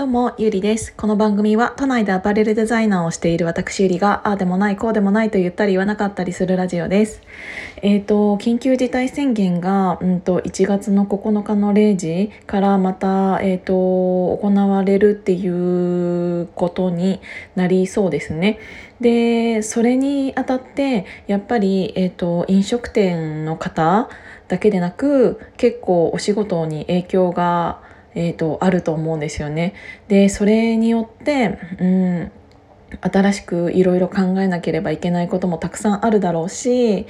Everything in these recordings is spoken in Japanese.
どうも、ゆりです。この番組は都内でアパレルデザイナーをしている私ゆりが、ああでもない、こうでもないと言ったり言わなかったりするラジオです。えっ、ー、と、緊急事態宣言が、うんと、1月の9日の0時からまた、えっ、ー、と、行われるっていうことになりそうですね。で、それにあたって、やっぱり、えっ、ー、と、飲食店の方だけでなく、結構お仕事に影響がえーと、あると思うんですよね。でそれによって、うん、新しくいろいろ考えなければいけないこともたくさんあるだろうし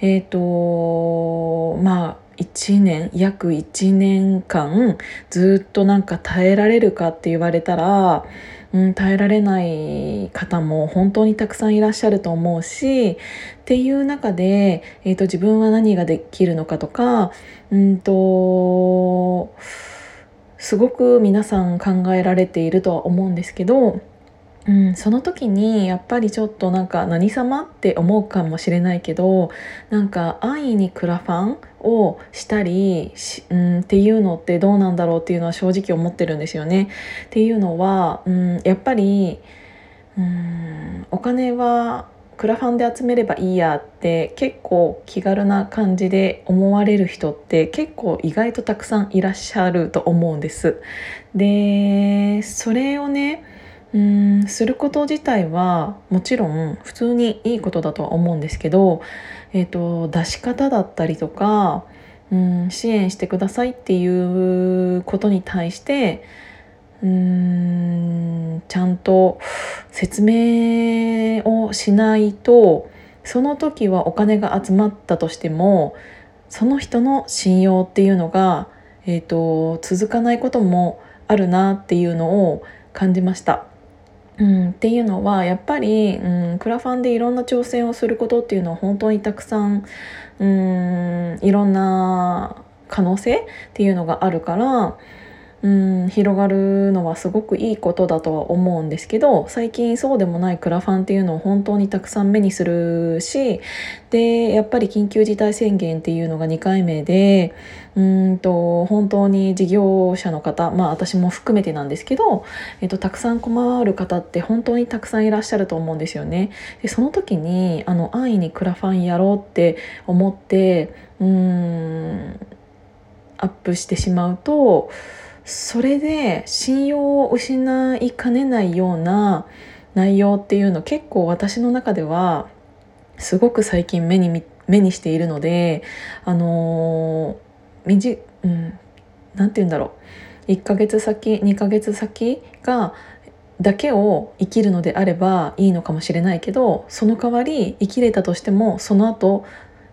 えっ、ー、とまあ1年約1年間ずっとなんか耐えられるかって言われたら、うん、耐えられない方も本当にたくさんいらっしゃると思うしっていう中で、えーと、自分は何ができるのかとかうんとすごく皆さん考えられているとは思うんですけど、うん、その時にやっぱりちょっとなんか何様って思うかもしれないけどなんか安易にクラファンをしたりうん、っていうのってどうなんだろうっていうのは正直思ってるんですよね。っていうのは、うん、やっぱり、うん、お金はクラファンで集めればいいやって結構気軽な感じで思われる人って結構意外とたくさんいらっしゃると思うんです。でそれをねうんすること自体はもちろん普通にいいことだとは思うんですけど、えーと、出し方だったりとかうん支援してくださいっていうことに対してうーんちゃんと説明をしないとその時はお金が集まったとしてもその人の信用っていうのが、えーと、続かないこともあるなっていうのを感じました。うん、っていうのはやっぱり、うん、クラファンでいろんな挑戦をすることっていうのは本当にたくさん、うん、いろんな可能性っていうのがあるからうん広がるのはすごくいいことだとは思うんですけど最近そうでもないクラファンっていうのを本当にたくさん目にするしでやっぱり緊急事態宣言っていうのが2回目でうんと本当に事業者の方まあ私も含めてなんですけど、えっと、たくさん困る方って本当にたくさんいらっしゃると思うんですよね。でその時にあの安易にクラファンやろうって思ってうんアップしてしまうとそれで信用を失いかねないような内容っていうの結構私の中ではすごく最近目に目にしているのであのみじうん何て言うんだろう1ヶ月先2ヶ月先がだけを生きるのであればいいのかもしれないけどその代わり生きれたとしてもその後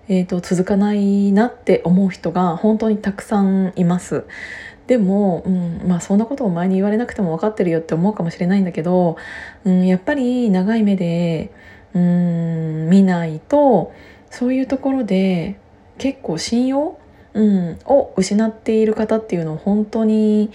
えーと、続かないなって思う人が本当にたくさんいます。でも、うんまあ、そんなことを前に言われなくても分かってるよって思うかもしれないんだけど、うん、やっぱり長い目で、うん、見ないとそういうところで結構信用、うん、を失っている方っていうのを本当に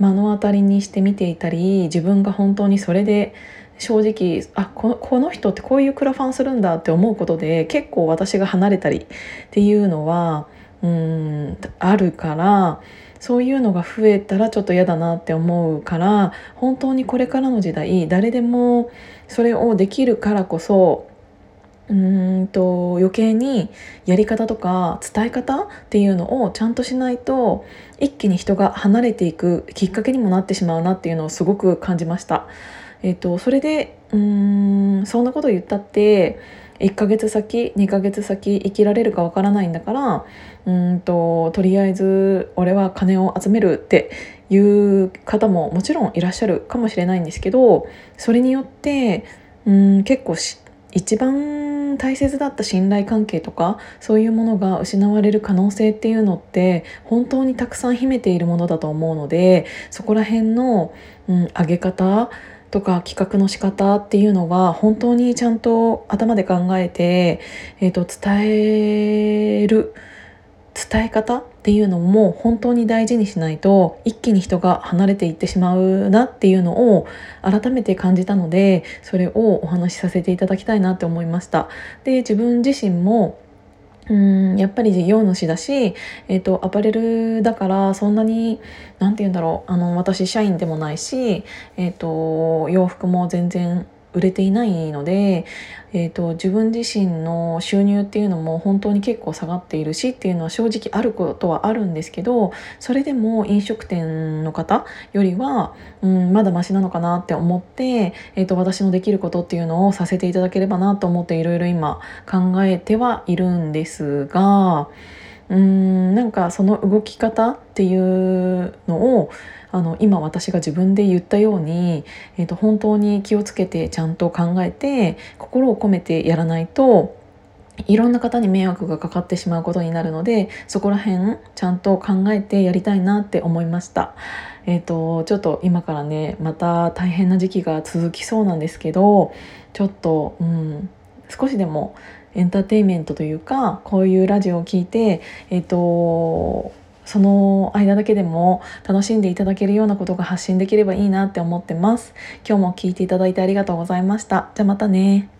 目の当たりにして見ていたり自分が本当にそれで正直あここの人ってこういうクラファンするんだって思うことで結構私が離れたりっていうのはうんあるからそういうのが増えたらちょっと嫌だなって思うから本当にこれからの時代誰でもそれをできるからこそうんと余計にやり方とか伝え方っていうのをちゃんとしないと一気に人が離れていくきっかけにもなってしまうなっていうのをすごく感じました。えーと、それでうーんそんなこと言ったって1ヶ月先2ヶ月先生きられるかわからないんだからうんととりあえず俺は金を集めるっていう方ももちろんいらっしゃるかもしれないんですけどそれによってうん結構一番大切だった信頼関係とかそういうものが失われる可能性っていうのって本当にたくさん秘めているものだと思うのでそこら辺の、うん、上げ方とか企画の仕方っていうのは本当にちゃんと頭で考えて、えー、と伝える伝え方っていうのも本当に大事にしないと一気に人が離れていってしまうなっていうのを改めて感じたのでそれをお話しさせていただきたいなって思いました。で自分自身もうんやっぱり事業主だし、えーと、アパレルだからそんなに何て言うんだろうあの私社員でもないし、えーと洋服も全然売れていないので、えーと、自分自身の収入っていうのも本当に結構下がっているしっていうのは正直あることはあるんですけどそれでも飲食店の方よりは、うん、まだマシなのかなって思って、えーと、私のできることっていうのをさせていただければなと思っていろいろ今考えてはいるんですが。うんなんかその動き方っていうのをあの今私が自分で言ったように、えーと、本当に気をつけてちゃんと考えて心を込めてやらないといろんな方に迷惑がかかってしまうことになるのでそこら辺ちゃんと考えてやりたいなって思いました。えーと、ちょっと今からねまた大変な時期が続きそうなんですけどちょっと、うん、少しでもエンターテインメントというかこういうラジオを聞いてえっ、ー、とその間だけでも楽しんでいただけるようなことが発信できればいいなって思ってます。今日も聞いていただいてありがとうございました。じゃあまたね。